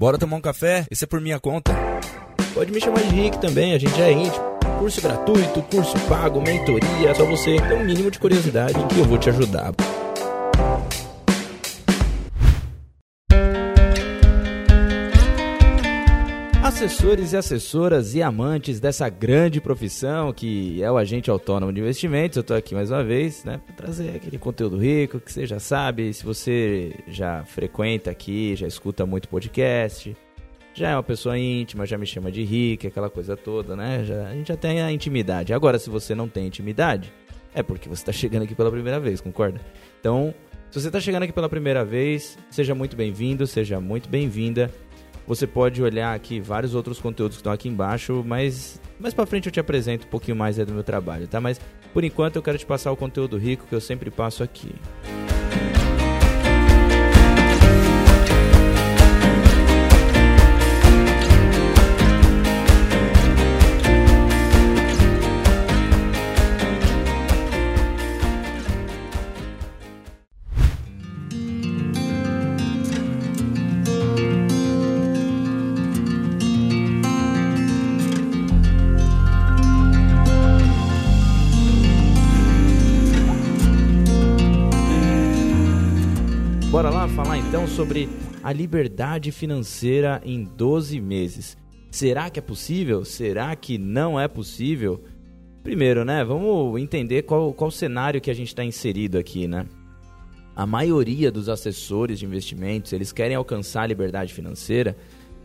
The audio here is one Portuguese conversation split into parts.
Bora tomar um café? Esse é por minha conta. Pode me chamar de Rick também, a gente é íntimo. Curso gratuito, curso pago, mentoria, só você ter um mínimo de curiosidade que eu vou te ajudar. Assessores e assessoras e amantes dessa grande profissão que é o agente autônomo de investimentos, eu estou aqui mais uma vez, né, para trazer aquele conteúdo rico que você já sabe, se você já frequenta aqui, já escuta muito podcast, já é uma pessoa íntima, já me chama de Rick, aquela coisa toda, né? Já, a gente já tem a intimidade. Agora, se você não tem intimidade, é porque você está chegando aqui pela primeira vez, concorda? Então, se você está chegando aqui pela primeira vez, seja muito bem-vindo, seja muito bem-vinda. Você pode olhar aqui vários outros conteúdos que estão aqui embaixo, mas mais para frente eu te apresento um pouquinho mais do meu trabalho, tá? Mas por enquanto eu quero te passar o conteúdo rico que eu sempre passo aqui. Sobre a liberdade financeira em 12 meses. Será que é possível? Será que não é possível? Primeiro, né? Vamos entender qual, qual cenário que a gente está inserido aqui, né? A maioria dos assessores de investimentos eles querem alcançar a liberdade financeira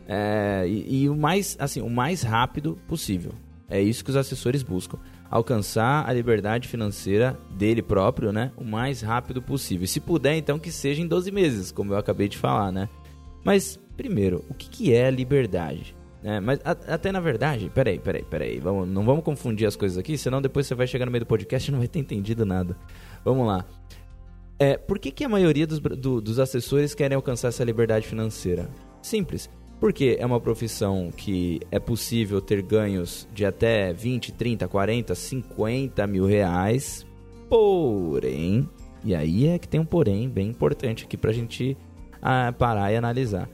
é, e, e o mais assim o mais rápido possível. É isso que os assessores buscam alcançar a liberdade financeira dele próprio, né, o mais rápido possível. E se puder, então que seja em 12 meses, como eu acabei de falar, né? Mas primeiro, o que, que é liberdade? É, mas a, até na verdade, peraí, peraí, peraí, vamos, não vamos confundir as coisas aqui, senão depois você vai chegar no meio do podcast e não vai ter entendido nada. Vamos lá. É, por que, que a maioria dos, do, dos assessores querem alcançar essa liberdade financeira? Simples. Porque é uma profissão que é possível ter ganhos de até 20, 30, 40, 50 mil reais. Porém, e aí é que tem um porém bem importante aqui para a gente ah, parar e analisar.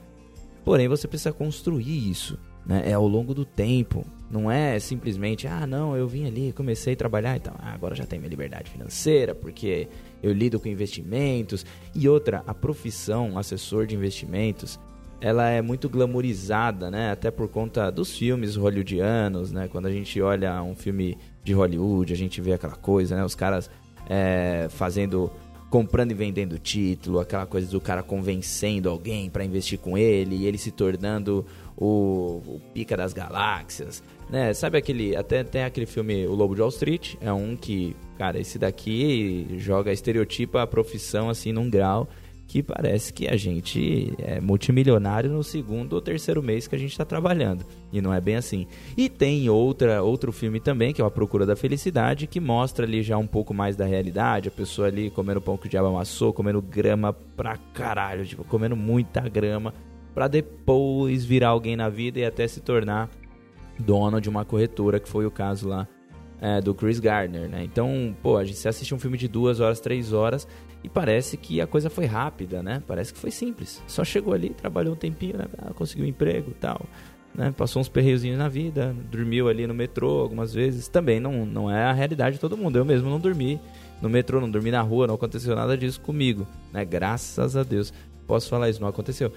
Porém, você precisa construir isso. Né? É ao longo do tempo. Não é simplesmente, ah, não, eu vim ali, comecei a trabalhar, então ah, agora já tenho minha liberdade financeira, porque eu lido com investimentos. E outra, a profissão assessor de investimentos ela é muito glamourizada, né? Até por conta dos filmes hollywoodianos, né? Quando a gente olha um filme de Hollywood, a gente vê aquela coisa, né? Os caras é, fazendo, comprando e vendendo título, aquela coisa do cara convencendo alguém para investir com ele e ele se tornando o, o, pica das galáxias, né? Sabe aquele, até tem aquele filme O Lobo de Wall Street, é um que, cara, esse daqui joga estereotipa a profissão assim num grau que parece que a gente é multimilionário no segundo ou terceiro mês que a gente está trabalhando. E não é bem assim. E tem outra, outro filme também, que é A Procura da Felicidade, que mostra ali já um pouco mais da realidade. A pessoa ali comendo pão que o diabo amassou, comendo grama pra caralho, tipo, comendo muita grama, para depois virar alguém na vida e até se tornar dono de uma corretora, que foi o caso lá é, do Chris Gardner, né? Então, pô, a gente assiste um filme de duas horas, três horas e parece que a coisa foi rápida, né? Parece que foi simples. Só chegou ali, trabalhou um tempinho, né? ah, conseguiu um emprego tal. Né? Passou uns perreiozinhos na vida, dormiu ali no metrô algumas vezes. Também não, não é a realidade de todo mundo. Eu mesmo não dormi no metrô, não dormi na rua, não aconteceu nada disso comigo. Né? Graças a Deus. Posso falar isso, não aconteceu.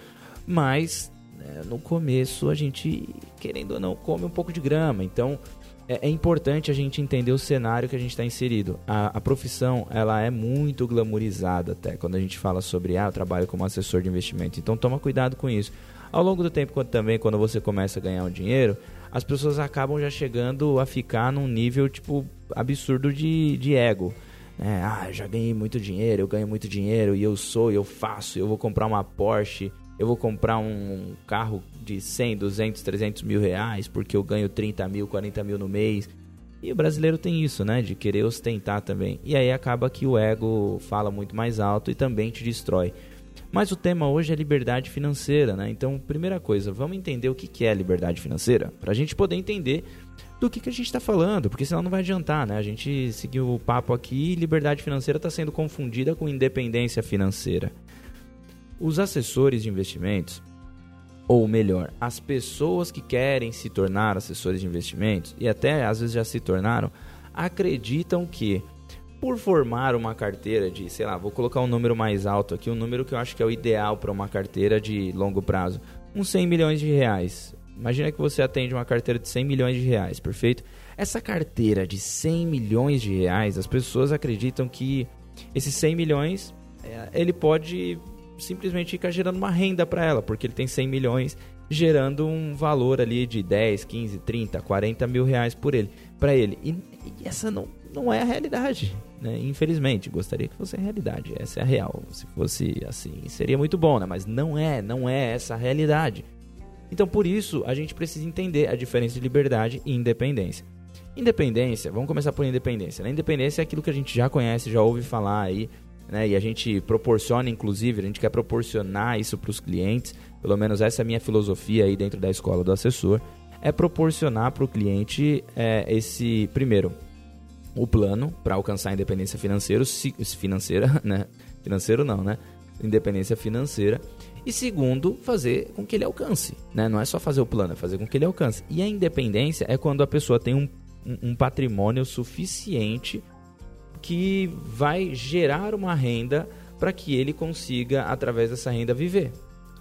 Mas né, no começo a gente, querendo ou não, come um pouco de grama. Então é, é, importante a gente entender o cenário que a gente está inserido. A, a, profissão ela é muito glamourizada até quando a gente fala sobre ah, eu trabalho como assessor de investimento. Então toma cuidado com isso. Ao longo do tempo, quando, também quando você começa a ganhar um dinheiro, as pessoas acabam já chegando a ficar num nível tipo absurdo de, de ego. É, ah, eu já ganhei muito dinheiro, eu ganho muito dinheiro e eu sou, eu faço, eu vou comprar uma Porsche eu vou comprar um carro de 100, 200, 300 mil reais porque eu ganho 30 mil, 40 mil no mês. E o brasileiro tem isso, né? De querer ostentar também. E aí acaba que o ego fala muito mais alto e também te destrói. Mas o tema hoje é liberdade financeira, né? Então, primeira coisa, vamos entender o que é liberdade financeira para a gente poder entender do que, que a gente está falando, porque senão não vai adiantar, né? A gente seguiu o papo aqui e liberdade financeira está sendo confundida com independência financeira. Os assessores de investimentos, Ou melhor, as pessoas que querem se tornar assessores de investimentos, e até às vezes já se tornaram, acreditam que por formar uma carteira de, sei lá, vou colocar um número mais alto aqui, um número que eu acho que é o ideal para uma carteira de longo prazo, uns 100 milhões de reais. Imagina que você atende uma carteira de 100 milhões de reais, perfeito? Essa carteira de 100 milhões de reais, as pessoas acreditam que esses 100 milhões, é, ele pode simplesmente ficar gerando uma renda para ela, porque ele tem 100 milhões gerando um valor ali de 10, 15, 30, 40 mil reais por ele, para ele. E, e, essa não, não é a realidade, né? Infelizmente, gostaria que fosse a realidade. Essa é a real. Se fosse assim, seria muito bom, né? Mas não é, não é essa a realidade. Então, por isso, a gente precisa entender a diferença de liberdade e independência. Independência, vamos começar por independência. Né? Independência é aquilo que a gente já conhece, já ouve falar aí, né? E a gente proporciona, inclusive, a gente quer proporcionar isso para os clientes. Pelo menos essa é a minha filosofia aí dentro da escola do assessor. É proporcionar para o cliente é, esse, primeiro, o plano para alcançar a independência financeira, financeira, né? Financeiro não, né? Independência financeira. E segundo, fazer com que ele alcance. Né? Não é só fazer o plano, é fazer com que ele alcance. E a independência é quando a pessoa tem um, um patrimônio suficiente que vai gerar uma renda para que ele consiga, através dessa renda, viver.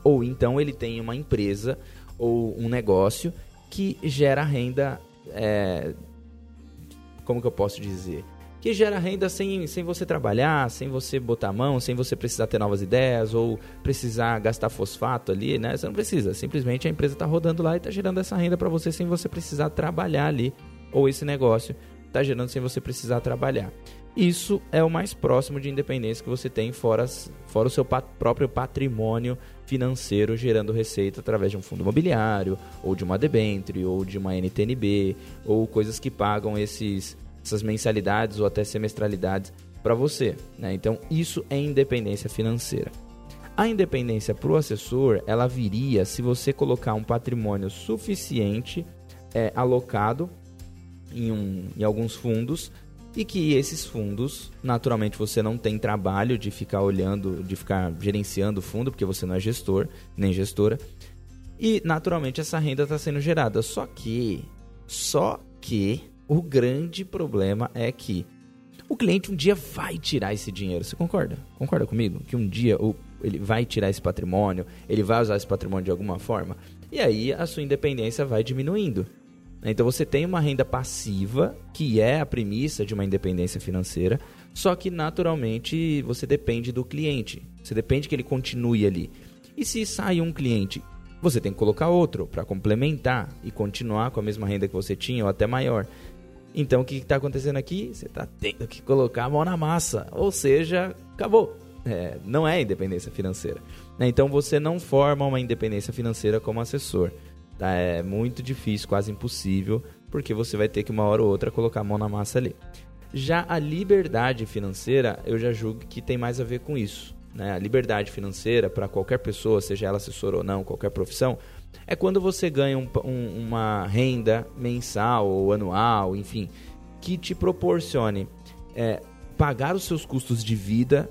Ou então ele tem uma empresa ou um negócio que gera renda. É, como que eu posso dizer? Que gera renda sem, sem você trabalhar, sem você botar a mão, sem você precisar ter novas ideias ou precisar gastar fosfato ali, né? Você não precisa. Simplesmente a empresa está rodando lá e está gerando essa renda para você sem você precisar trabalhar ali. Ou esse negócio está gerando sem você precisar trabalhar. Isso é o mais próximo de independência que você tem, fora, fora o seu pat próprio patrimônio financeiro gerando receita através de um fundo imobiliário, ou de uma debênture, ou de uma NTNB, ou coisas que pagam esses, essas mensalidades ou até semestralidades para você. Né? Então, isso é independência financeira. A independência para o assessor, ela viria se você colocar um patrimônio suficiente é, alocado em, um, em alguns fundos e que esses fundos, naturalmente você não tem trabalho de ficar olhando, de ficar gerenciando o fundo, porque você não é gestor, nem gestora. E naturalmente essa renda está sendo gerada. Só que, só que o grande problema é que o cliente um dia vai tirar esse dinheiro. Você concorda? Concorda comigo? Que um dia o, ele vai tirar esse patrimônio, ele vai usar esse patrimônio de alguma forma. E aí a sua independência vai diminuindo. Né? Então você tem uma renda passiva, que é a premissa de uma independência financeira, só que naturalmente você depende do cliente. Você depende que ele continue ali. E se sai um cliente, você tem que colocar outro para complementar e continuar com a mesma renda que você tinha ou até maior. Então o que está acontecendo aqui? Você está tendo que colocar a mão na massa, ou seja, acabou. É, não é independência financeira. Né? Então você não forma uma independência financeira como assessor. Tá? É muito difícil, quase impossível, porque você vai ter que uma hora ou outra colocar a mão na massa ali. Já a liberdade financeira, eu já julgo que tem mais a ver com isso. Né? A liberdade financeira, para qualquer pessoa, seja ela assessora ou não, qualquer profissão, é quando você ganha um, um, uma renda mensal ou anual, enfim, que te proporcione é, pagar os seus custos de vida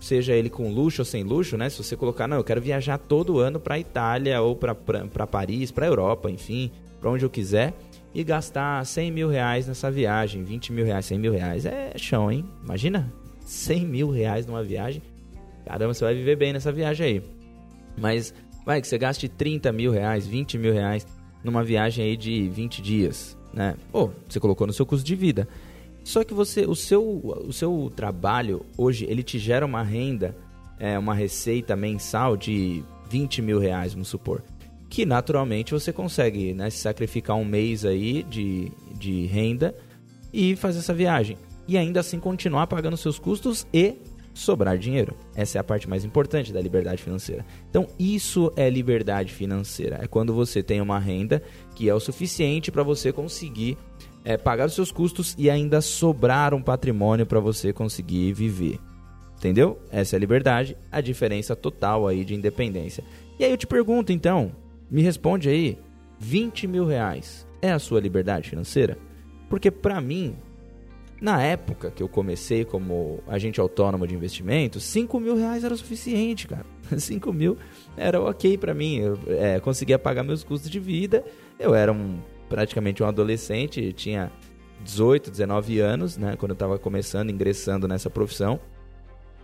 seja ele com luxo ou sem luxo, né? Se você colocar, não, eu quero viajar todo ano para Itália ou para Paris, para Europa, enfim, para onde eu quiser e gastar 100 mil reais nessa viagem, 20 mil reais, 100 mil reais, é chão, hein? Imagina, 100 mil reais numa viagem, caramba, você vai viver bem nessa viagem aí. Mas vai que você gaste 30 mil reais, 20 mil reais numa viagem aí de 20 dias, né? Pô, você colocou no seu custo de vida. Só que você, o seu, o seu trabalho hoje, ele te gera uma renda, é, uma receita mensal de 20 mil reais, vamos supor. Que naturalmente você consegue né, se sacrificar um mês aí de, de renda e fazer essa viagem. E ainda assim continuar pagando seus custos e sobrar dinheiro. Essa é a parte mais importante da liberdade financeira. Então, isso é liberdade financeira. É quando você tem uma renda que é o suficiente para você conseguir é, pagar os seus custos e ainda sobrar um patrimônio para você conseguir viver. Entendeu? Essa é a liberdade, a diferença total aí de independência. E aí eu te pergunto então, me responde aí, 20 mil reais é a sua liberdade financeira? Porque para mim, Na época que eu comecei como agente autônomo de investimentos, 5 mil reais era o suficiente, cara. 5 mil era ok para mim. Eu é, conseguia pagar meus custos de vida. Eu era um, praticamente um adolescente, tinha 18, 19 anos, né? Quando eu estava começando, ingressando nessa profissão.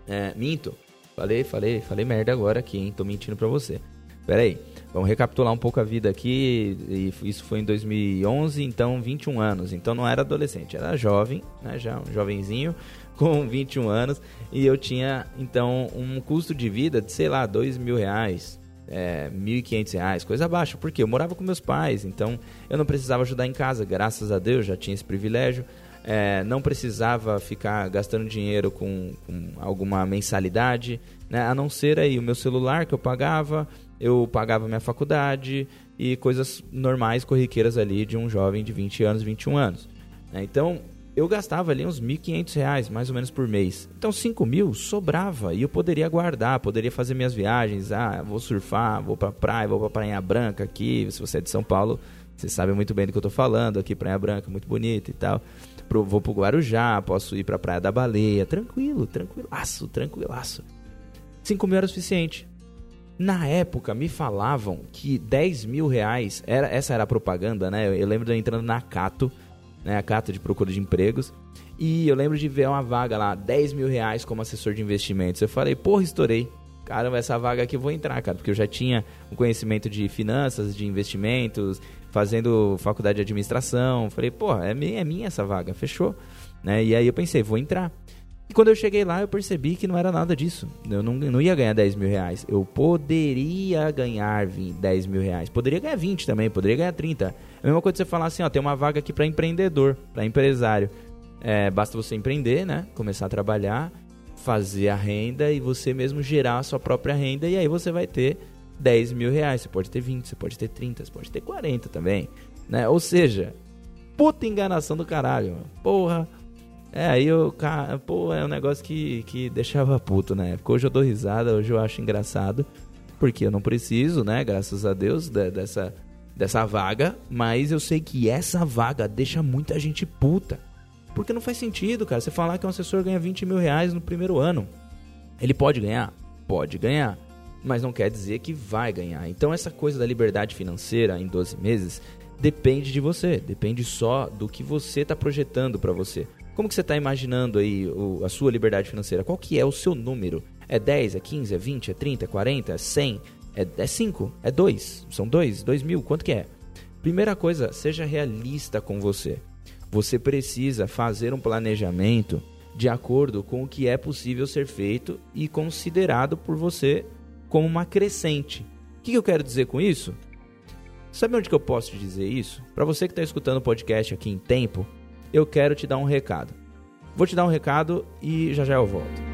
É, minto. Falei, falei, falei merda agora aqui, hein? Tô mentindo pra você. Pera aí, vamos recapitular um pouco a vida aqui. Isso foi em 2011, então 21 anos. Então não era adolescente, era jovem, né? Já um jovenzinho com 21 anos. E eu tinha então um custo de vida de, sei lá, 2 mil reais, é, 1.500 reais, coisa baixa. Porque eu morava com meus pais, então eu não precisava ajudar em casa, graças a Deus, já tinha esse privilégio. É, não precisava ficar gastando dinheiro com, com alguma mensalidade, né? a não ser aí o meu celular que eu pagava, eu pagava minha faculdade e coisas normais, corriqueiras ali de um jovem de 20 anos, 21 anos. Né? Então, eu gastava ali uns 1.500 reais, mais ou menos por mês. Então, 5 mil sobrava e eu poderia guardar, poderia fazer minhas viagens. Ah, vou surfar, vou pra praia, vou pra Praia Branca aqui. Se você é de São Paulo, você sabe muito bem do que eu tô falando. Aqui, Praia Branca, muito bonita e tal. Pro, vou pro Guarujá, posso ir pra Praia da Baleia. Tranquilo, tranquilaço, tranquilaço. 5 mil era o suficiente. Na época, me falavam que 10 mil reais, era, essa era a propaganda, né? Eu, eu lembro de eu entrando na Cato, né? A Cato de procura de empregos. E eu lembro de ver uma vaga lá, 10 mil reais como assessor de investimentos. Eu falei, porra, estourei. Caramba, essa vaga aqui eu vou entrar, cara. Porque eu já tinha um conhecimento de finanças, de investimentos, fazendo faculdade de administração. Falei, porra, é minha, é minha essa vaga, fechou. Né? E aí eu pensei, vou entrar. E quando eu cheguei lá, eu percebi que não era nada disso. Eu não, não ia ganhar 10 mil reais. Eu poderia ganhar 20, 10 mil reais. Poderia ganhar 20 também, poderia ganhar 30. É a mesma coisa você falar assim, ó, tem uma vaga aqui para empreendedor, para empresário. É, basta você empreender, né? Começar a trabalhar, fazer a renda e você mesmo gerar a sua própria renda. E aí você vai ter 10 mil reais. Você pode ter 20, você pode ter 30, você pode ter 40 também. Né? Ou seja, puta enganação do caralho. Porra é, aí eu, cara, pô, é um negócio que, que deixava puto na época. Hoje eu dou risada, hoje eu acho engraçado, porque eu não preciso, né, graças a Deus, de, dessa, dessa vaga, mas eu sei que essa vaga deixa muita gente puta. Porque não faz sentido, cara, você falar que um assessor ganha 20 mil reais no primeiro ano. Ele pode ganhar? Pode ganhar, mas não quer dizer que vai ganhar. Então essa coisa da liberdade financeira em 12 meses depende de você, depende só do que você está projetando para você. Como que você está imaginando aí o, a sua liberdade financeira? Qual que é o seu número? É 10, é 15, é 20, é 30, é 40, é 100? É, é 5? É 2? São 2? 2 mil? Quanto que é? Primeira coisa, seja realista com você. Você precisa fazer um planejamento de acordo com o que é possível ser feito e considerado por você como uma crescente. O que eu quero dizer com isso? Sabe onde que eu posso dizer isso? Para você que está escutando o podcast aqui em tempo, eu quero te dar um recado. Vou te dar um recado e já já eu volto.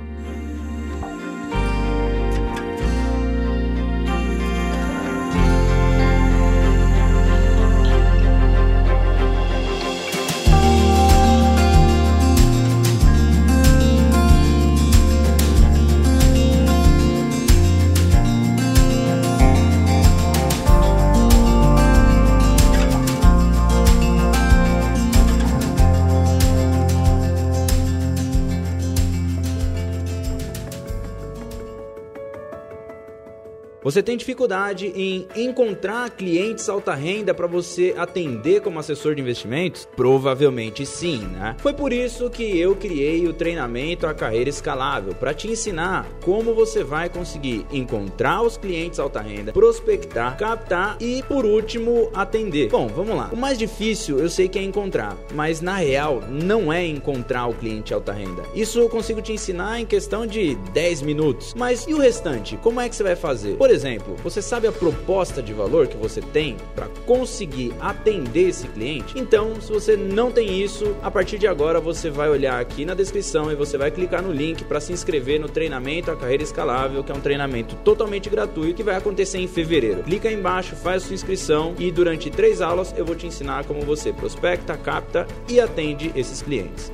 Você tem dificuldade em encontrar clientes alta renda para você atender como assessor de investimentos? Provavelmente sim, né? Foi por isso que eu criei o treinamento A Carreira Escalável para te ensinar como você vai conseguir encontrar os clientes alta renda, prospectar, captar e, por último, atender. Bom, vamos lá. O mais difícil eu sei que é encontrar, mas na real não é encontrar o cliente alta renda. Isso eu consigo te ensinar em questão de 10 minutos. Mas e o restante? Como é que você vai fazer? Por exemplo, exemplo, você sabe a proposta de valor que você tem para conseguir atender esse cliente? Então, se você não tem isso, a partir de agora você vai olhar aqui na descrição e você vai clicar no link para se inscrever no treinamento A Carreira Escalável, que é um treinamento totalmente gratuito que vai acontecer em fevereiro. Clica aí embaixo, faz sua inscrição e durante três aulas eu vou te ensinar como você prospecta, capta e atende esses clientes.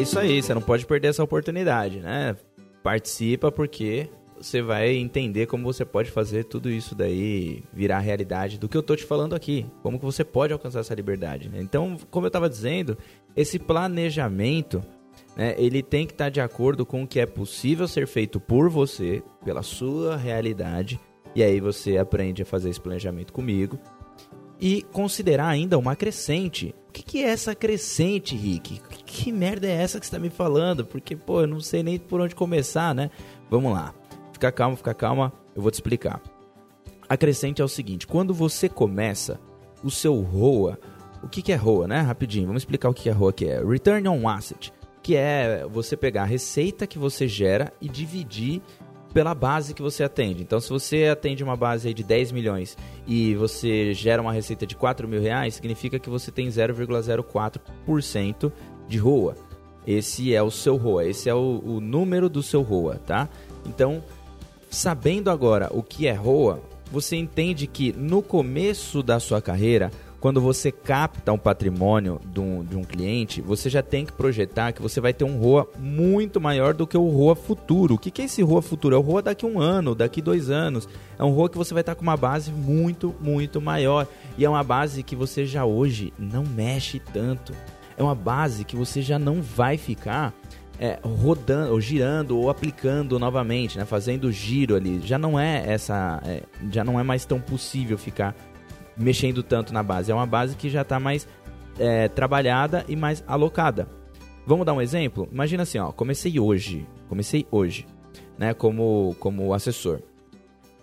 Isso aí, você não pode perder essa oportunidade, né? Participa porque você vai entender como você pode fazer tudo isso daí virar realidade do que eu tô te falando aqui. Como que você pode alcançar essa liberdade. Né? Então, como eu estava dizendo, esse planejamento né, ele tem que estar tá de acordo com o que é possível ser feito por você, pela sua realidade. E aí você aprende a fazer esse planejamento comigo. E considerar ainda uma crescente. O que, que é essa crescente, Rick? Que merda é essa que você está me falando? Porque, pô, eu não sei nem por onde começar, né? Vamos lá. Fica calma, fica calma, eu vou te explicar. A crescente é o seguinte: quando você começa, o seu ROA, o que, que é ROA, né? Rapidinho, vamos explicar o que é ROA que é. Return on Asset, que é você pegar a receita que você gera e dividir pela base que você atende. Então, se você atende uma base de 10 milhões e você gera uma receita de 4 mil reais, significa que você tem 0,04% de ROA. Esse é o seu ROA, esse é o, o número do seu ROA, tá? Então, sabendo agora o que é ROA, você entende que no começo da sua carreira, quando você capta um patrimônio de um, de um cliente, você já tem que projetar que você vai ter um ROA muito maior do que o ROA futuro. O que, que é esse ROA futuro? É o ROA daqui um ano, daqui dois anos. É um ROA que você vai estar com uma base muito, muito maior. E é uma base que você já hoje não mexe tanto. É uma base que você já não vai ficar é, rodando, ou girando, ou aplicando novamente, né? fazendo giro ali. Já não é essa, é, já não é mais tão possível ficar mexendo tanto na base. É uma base que já está mais é, trabalhada e mais alocada. Vamos dar um exemplo? Imagina assim, ó, comecei hoje, comecei hoje, né, como, como assessor.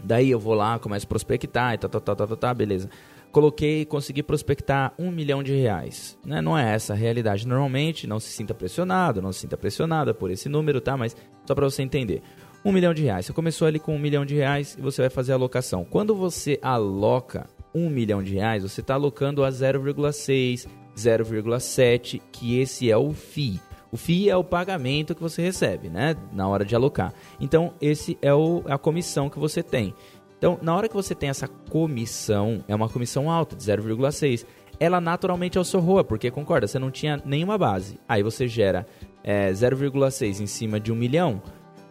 Daí eu vou lá, começo a prospectar e tá, tá, tá, tá, tá, tá beleza coloquei, consegui prospectar um milhão de reais. Né? Não é essa a realidade. Normalmente, não se sinta pressionado, não se sinta pressionada por esse número, tá? Mas só para você entender. Um milhão de reais. Você começou ali com um milhão de reais e você vai fazer a alocação. Quando você aloca um milhão de reais, você está alocando a 0,6, 0,7, que esse é o FII. O FII é o pagamento que você recebe, né? Na hora de alocar. Então, esse é o, a comissão que você tem. Então, na hora que você tem essa comissão, é uma comissão alta, de 0,6, ela naturalmente é o seu ROA, porque concorda, você não tinha nenhuma base. Aí você gera é, 0,6 em cima de um milhão,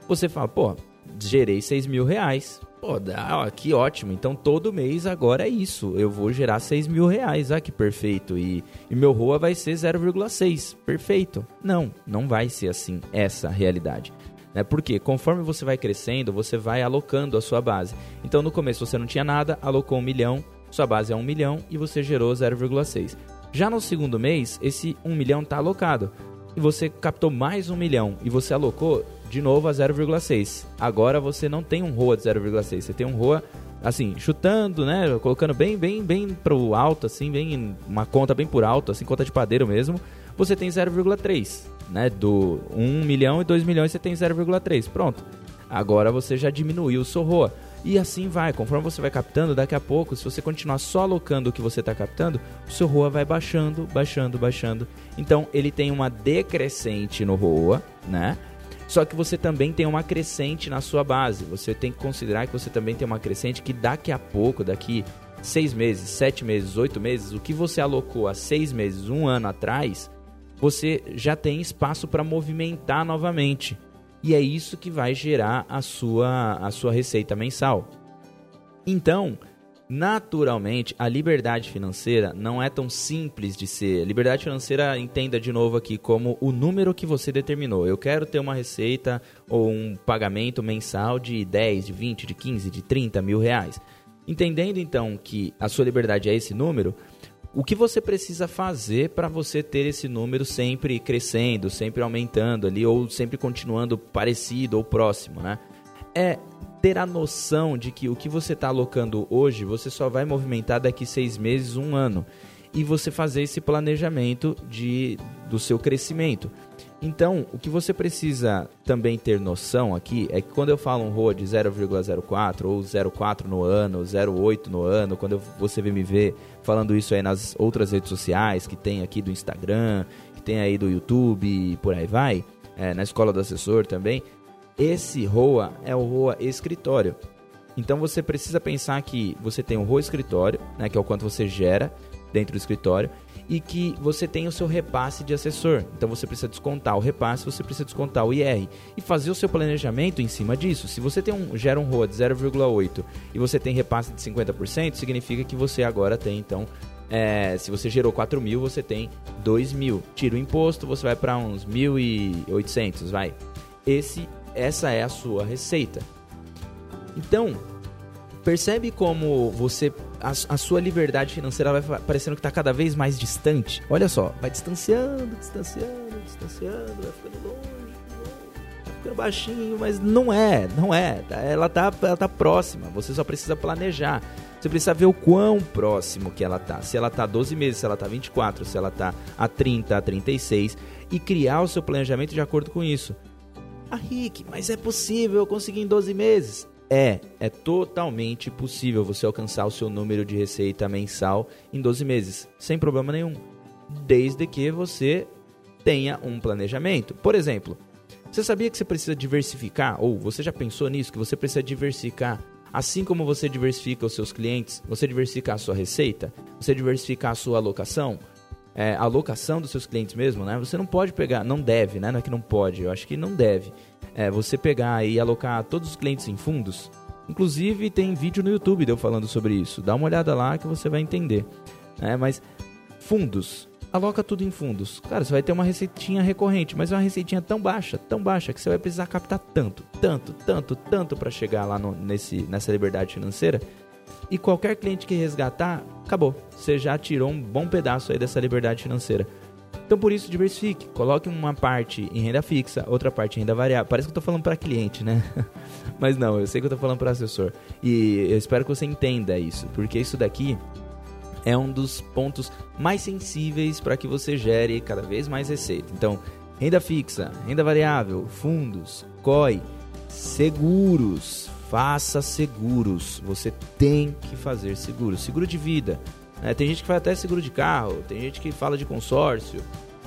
você fala, pô, gerei 6 mil reais. Pô, ó, que ótimo. Então todo mês agora é isso. Eu vou gerar 6 mil reais. Ah, que perfeito. E, e meu ROA vai ser 0,6. Perfeito. Não, não vai ser assim essa realidade. Né? Porque conforme você vai crescendo, você vai alocando a sua base. Então no começo você não tinha nada, alocou um milhão, sua base é um milhão e você gerou 0,6. Já no segundo mês, esse 1 milhão está alocado. E você captou mais um milhão e você alocou de novo a 0,6. Agora você não tem um ROA de 0,6, você tem um ROA assim, chutando, né, colocando bem, bem, bem pro alto assim, bem uma conta bem por alto, assim, conta de padeiro mesmo, você tem 0,3 né? Do 1 milhão e 2 milhões você tem 0,3. Pronto. Agora você já diminuiu o seu ROA. E assim vai, conforme você vai captando, daqui a pouco, se você continuar só alocando o que você está captando, o seu ROA vai baixando, baixando, baixando. Então ele tem uma decrescente no ROA, né? Só que você também tem uma crescente na sua base. Você tem que considerar que você também tem uma crescente que daqui a pouco, daqui seis meses, sete meses, oito meses, o que você alocou há seis meses, um ano atrás, você já tem espaço para movimentar novamente. E é isso que vai gerar a sua, a sua receita mensal. Então, naturalmente, a liberdade financeira não é tão simples de ser. Liberdade financeira, entenda de novo aqui como o número que você determinou. Eu quero ter uma receita ou um pagamento mensal de 10, de 20, de 15, de 30 mil reais. Entendendo então que a sua liberdade é esse número, o que você precisa fazer para você ter esse número sempre crescendo, sempre aumentando ali, ou sempre continuando parecido ou próximo, né? É ter a noção de que o que você está alocando hoje, você só vai movimentar daqui seis meses, um ano. E você fazer esse planejamento de, do seu crescimento. Então, o que você precisa também ter noção aqui é que quando eu falo um ROA de 0,04 ou 0,4 no ano, 0,8 no ano, quando você vê me ver falando isso aí nas outras redes sociais que tem aqui do Instagram, que tem aí do YouTube e por aí vai, é, na escola do assessor também, esse ROA é o ROA escritório. Então você precisa pensar que você tem o ROA escritório, né, que é o quanto você gera, dentro do escritório e que você tem o seu repasse de assessor. Então você precisa descontar o repasse, você precisa descontar o IR e fazer o seu planejamento em cima disso. Se você tem um gera um ROA de 0,8 e você tem repasse de 50%, significa que você agora tem então é, se você gerou 4 mil, você tem 2 mil. Tira o imposto, você vai para uns 1.800, vai. Esse, essa é a sua receita. Então, percebe como você a, a, sua liberdade financeira vai parecendo que está cada vez mais distante. Olha só, vai distanciando, distanciando, distanciando, vai ficando longe, baixinho, mas não é, não é. Tá, ela tá, ela tá próxima. Você só precisa planejar. Você precisa ver o quão próximo que ela tá. Se ela tá 12 meses, se ela tá 24, se ela tá a 30, a 36 e criar o seu planejamento de acordo com isso. Ah, Rick, mas é possível eu conseguir em 12 meses? É, é totalmente possível você alcançar o seu número de receita mensal em 12 meses, sem problema nenhum, desde que você tenha um planejamento. Por exemplo, você sabia que você precisa diversificar, ou você já pensou nisso, que você precisa diversificar Assim como você diversifica os seus clientes, você diversifica a sua receita, você diversifica a sua alocação, é, a alocação dos seus clientes mesmo, né? Você não pode pegar, não deve, né? Não é que não pode, eu acho que não deve é, você pegar e alocar todos os clientes em fundos. Inclusive tem vídeo no YouTube de eu falando sobre isso. Dá uma olhada lá que você vai entender. É, mas fundos, aloca tudo em fundos. Cara, você vai ter uma receitinha recorrente, mas é uma receitinha tão baixa, tão baixa que você vai precisar captar tanto, tanto, tanto, tanto para chegar lá no, nesse, nessa liberdade financeira. E qualquer cliente que resgatar, acabou. Você já tirou um bom pedaço aí dessa liberdade financeira. Então por isso diversifique, coloque uma parte em renda fixa, outra parte em renda variável. Parece que eu estou falando para cliente, né? Mas não, eu sei que eu estou falando para assessor. E eu espero que você entenda isso, porque isso daqui é um dos pontos mais sensíveis para que você gere cada vez mais receita. Então, renda fixa, renda variável, fundos, COI, seguros. Faça seguros. Você tem que fazer seguros. Seguro de vida. É, tem gente que faz até seguro de carro, tem gente que fala de consórcio.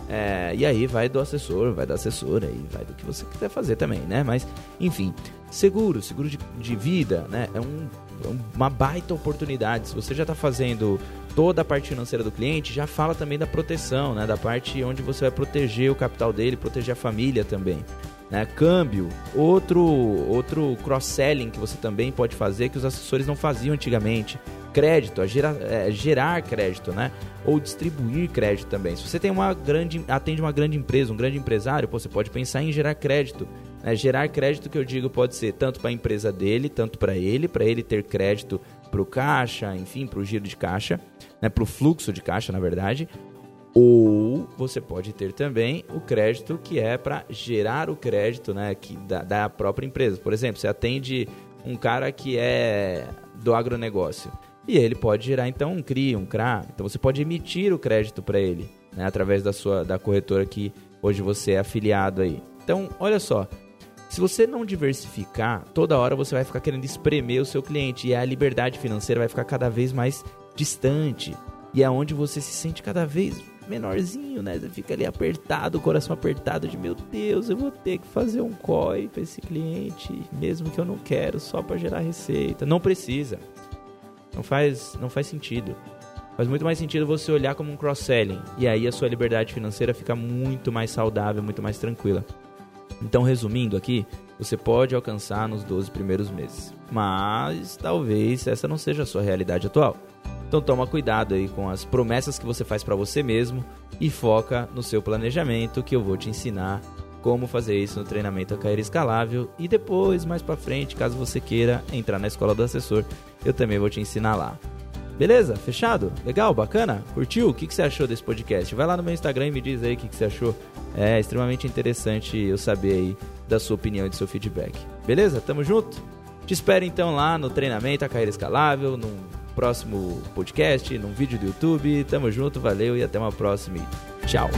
É, e aí vai do assessor, vai da assessora, aí vai do que você quiser fazer também, né? Mas, enfim, seguro, seguro de, de vida, né? É, um, é uma baita oportunidade. Se você já está fazendo toda a parte financeira do cliente, já fala também da proteção, né? Da parte onde você vai proteger o capital dele, proteger a família também. Né? Câmbio, outro, outro cross-selling que você também pode fazer que os assessores não faziam antigamente crédito, a gerar, é, gerar crédito, né? Ou distribuir crédito também. Se você tem uma grande, atende uma grande empresa, um grande empresário, pô, você pode pensar em gerar crédito. Né? Gerar crédito que eu digo pode ser tanto para a empresa dele, tanto para ele, para ele ter crédito para o caixa, enfim, para o giro de caixa, né? para o fluxo de caixa, na verdade. Ou você pode ter também o crédito que é para gerar o crédito né, que da, da própria empresa. Por exemplo, você atende um cara que é do agronegócio. E ele pode gerar então um CRI, um CRA. Então você pode emitir o crédito para ele, né, através da sua da corretora que hoje você é afiliado aí. Então, olha só, se você não diversificar, toda hora você vai ficar querendo espremer o seu cliente e a liberdade financeira vai ficar cada vez mais distante. E é onde você se sente cada vez menorzinho, né? Você fica ali apertado, o coração apertado de meu Deus, eu vou ter que fazer um COI para esse cliente, mesmo que eu não quero, só para gerar receita. Não precisa. Não faz, não faz sentido. Faz muito mais sentido você olhar como um cross-selling. E aí a sua liberdade financeira fica muito mais saudável, muito mais tranquila. Então, resumindo aqui, você pode alcançar nos 12 primeiros meses. Mas talvez essa não seja a sua realidade atual. Então toma cuidado aí com as promessas que você faz para você mesmo e foca no seu planejamento que eu vou te ensinar como fazer isso no treinamento a cair escalável e depois mais para frente, caso você queira entrar na escola do assessor, eu também vou te ensinar lá. Beleza? Fechado? Legal? Bacana? Curtiu? O que, que você achou desse podcast? Vai lá no meu Instagram e me diz aí o que, que você achou. É extremamente interessante eu saber aí da sua opinião e do seu feedback. Beleza? Tamo junto? Te espero então lá no treinamento a cair escalável, num próximo podcast, num vídeo do YouTube. Tamo junto, valeu e até uma próxima. Tchau!